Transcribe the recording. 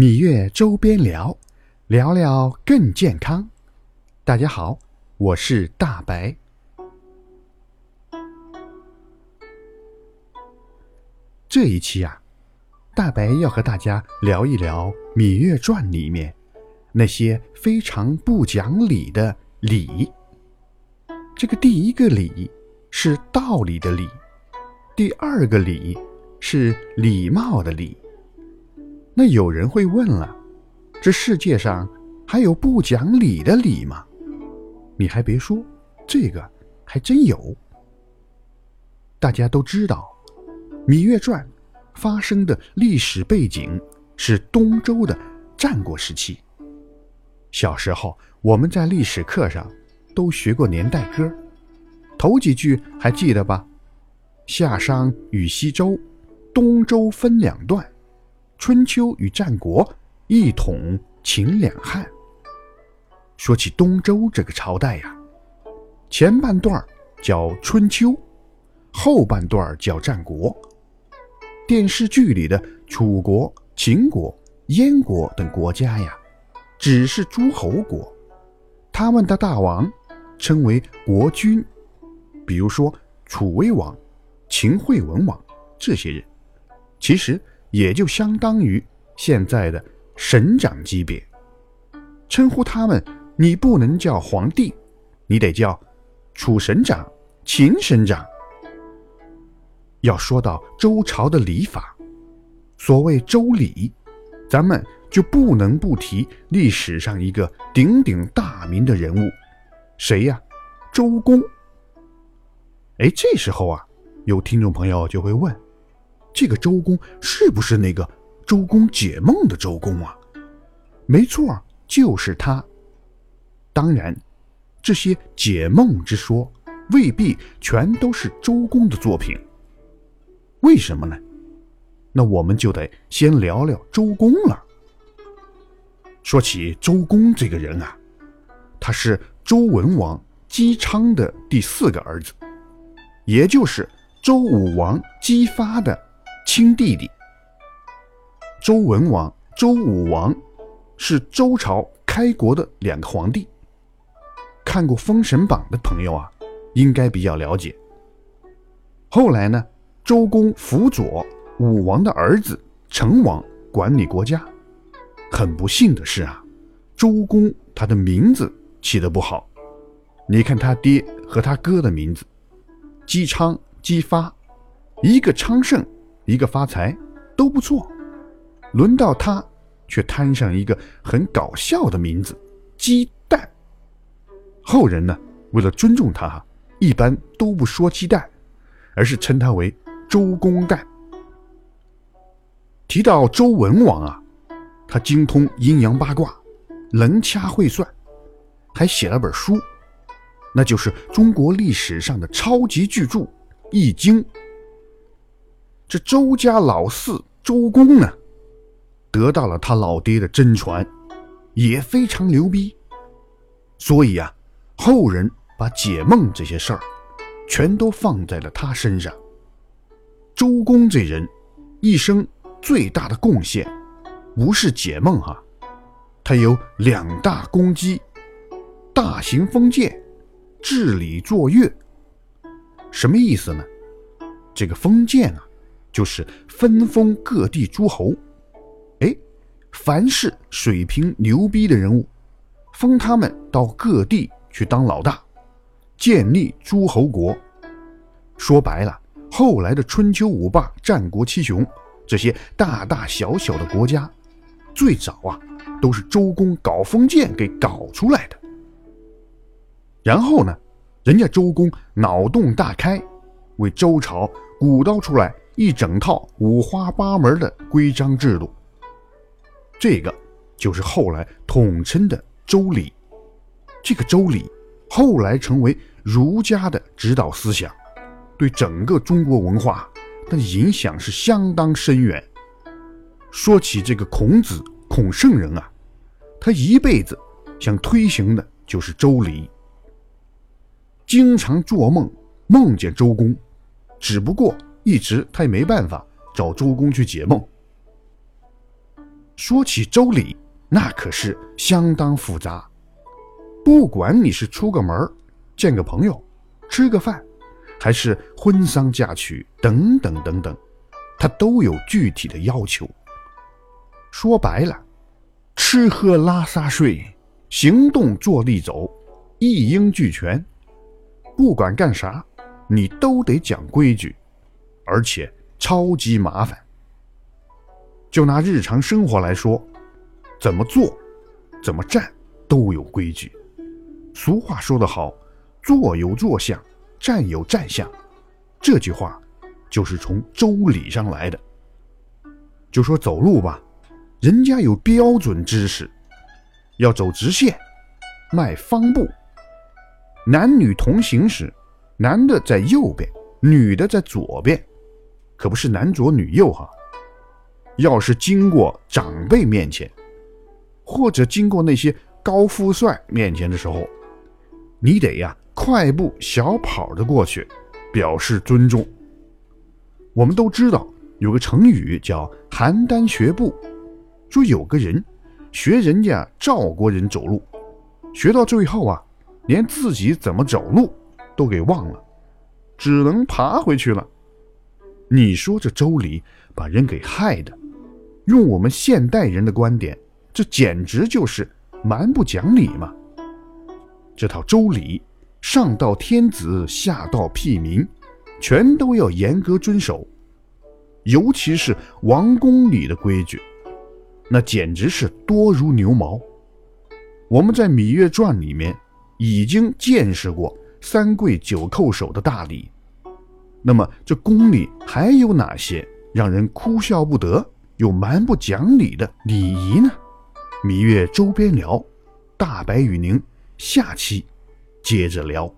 芈月周边聊，聊聊更健康。大家好，我是大白。这一期啊，大白要和大家聊一聊《芈月传》里面那些非常不讲理的礼。这个第一个礼是道理的理，第二个礼是礼貌的礼。那有人会问了，这世界上还有不讲理的理吗？你还别说，这个还真有。大家都知道，《芈月传》发生的历史背景是东周的战国时期。小时候我们在历史课上都学过年代歌，头几句还记得吧？夏商与西周，东周分两段。春秋与战国一统秦两汉。说起东周这个朝代呀，前半段叫春秋，后半段叫战国。电视剧里的楚国、秦国、燕国等国家呀，只是诸侯国，他们的大王称为国君。比如说楚威王、秦惠文王这些人，其实。也就相当于现在的省长级别，称呼他们，你不能叫皇帝，你得叫楚省长、秦省长。要说到周朝的礼法，所谓周礼，咱们就不能不提历史上一个鼎鼎大名的人物，谁呀？周公。哎，这时候啊，有听众朋友就会问。这个周公是不是那个周公解梦的周公啊？没错，就是他。当然，这些解梦之说未必全都是周公的作品。为什么呢？那我们就得先聊聊周公了。说起周公这个人啊，他是周文王姬昌的第四个儿子，也就是周武王姬发的。亲弟弟周文王、周武王是周朝开国的两个皇帝。看过《封神榜》的朋友啊，应该比较了解。后来呢，周公辅佐武王的儿子成王管理国家。很不幸的是啊，周公他的名字起得不好。你看他爹和他哥的名字，姬昌、姬发，一个昌盛。一个发财都不错，轮到他却摊上一个很搞笑的名字——鸡蛋。后人呢，为了尊重他，一般都不说鸡蛋，而是称他为周公旦。提到周文王啊，他精通阴阳八卦，能掐会算，还写了本书，那就是中国历史上的超级巨著《易经》。这周家老四周公呢，得到了他老爹的真传，也非常牛逼。所以啊，后人把解梦这些事儿，全都放在了他身上。周公这人一生最大的贡献，不是解梦哈，他有两大功绩：大行封建，治理作乐。什么意思呢？这个封建啊。就是分封各地诸侯，哎，凡是水平牛逼的人物，封他们到各地去当老大，建立诸侯国。说白了，后来的春秋五霸、战国七雄这些大大小小的国家，最早啊都是周公搞封建给搞出来的。然后呢，人家周公脑洞大开，为周朝鼓捣出来。一整套五花八门的规章制度，这个就是后来统称的周礼。这个周礼后来成为儒家的指导思想，对整个中国文化的影响是相当深远。说起这个孔子，孔圣人啊，他一辈子想推行的就是周礼，经常做梦梦见周公，只不过。一直他也没办法找周公去解梦。说起周礼，那可是相当复杂。不管你是出个门见个朋友、吃个饭，还是婚丧嫁娶等等等等，他都有具体的要求。说白了，吃喝拉撒睡、行动坐立走，一应俱全。不管干啥，你都得讲规矩，而且超级麻烦。就拿日常生活来说，怎么做、怎么站都有规矩。俗话说得好，“坐有坐相，站有站相”，这句话就是从周礼上来的。就说走路吧，人家有标准姿势，要走直线，迈方步。男女同行时，男的在右边，女的在左边，可不是男左女右哈。要是经过长辈面前，或者经过那些高富帅面前的时候，你得呀快步小跑的过去，表示尊重。我们都知道有个成语叫“邯郸学步”，说有个人学人家赵国人走路，学到最后啊，连自己怎么走路都给忘了，只能爬回去了。你说这周礼把人给害的？用我们现代人的观点，这简直就是蛮不讲理嘛！这套周礼，上到天子，下到屁民，全都要严格遵守。尤其是王宫里的规矩，那简直是多如牛毛。我们在《芈月传》里面已经见识过三跪九叩首的大礼，那么这宫里还有哪些让人哭笑不得？又蛮不讲理的礼仪呢？芈月周边聊，大白与您下期接着聊。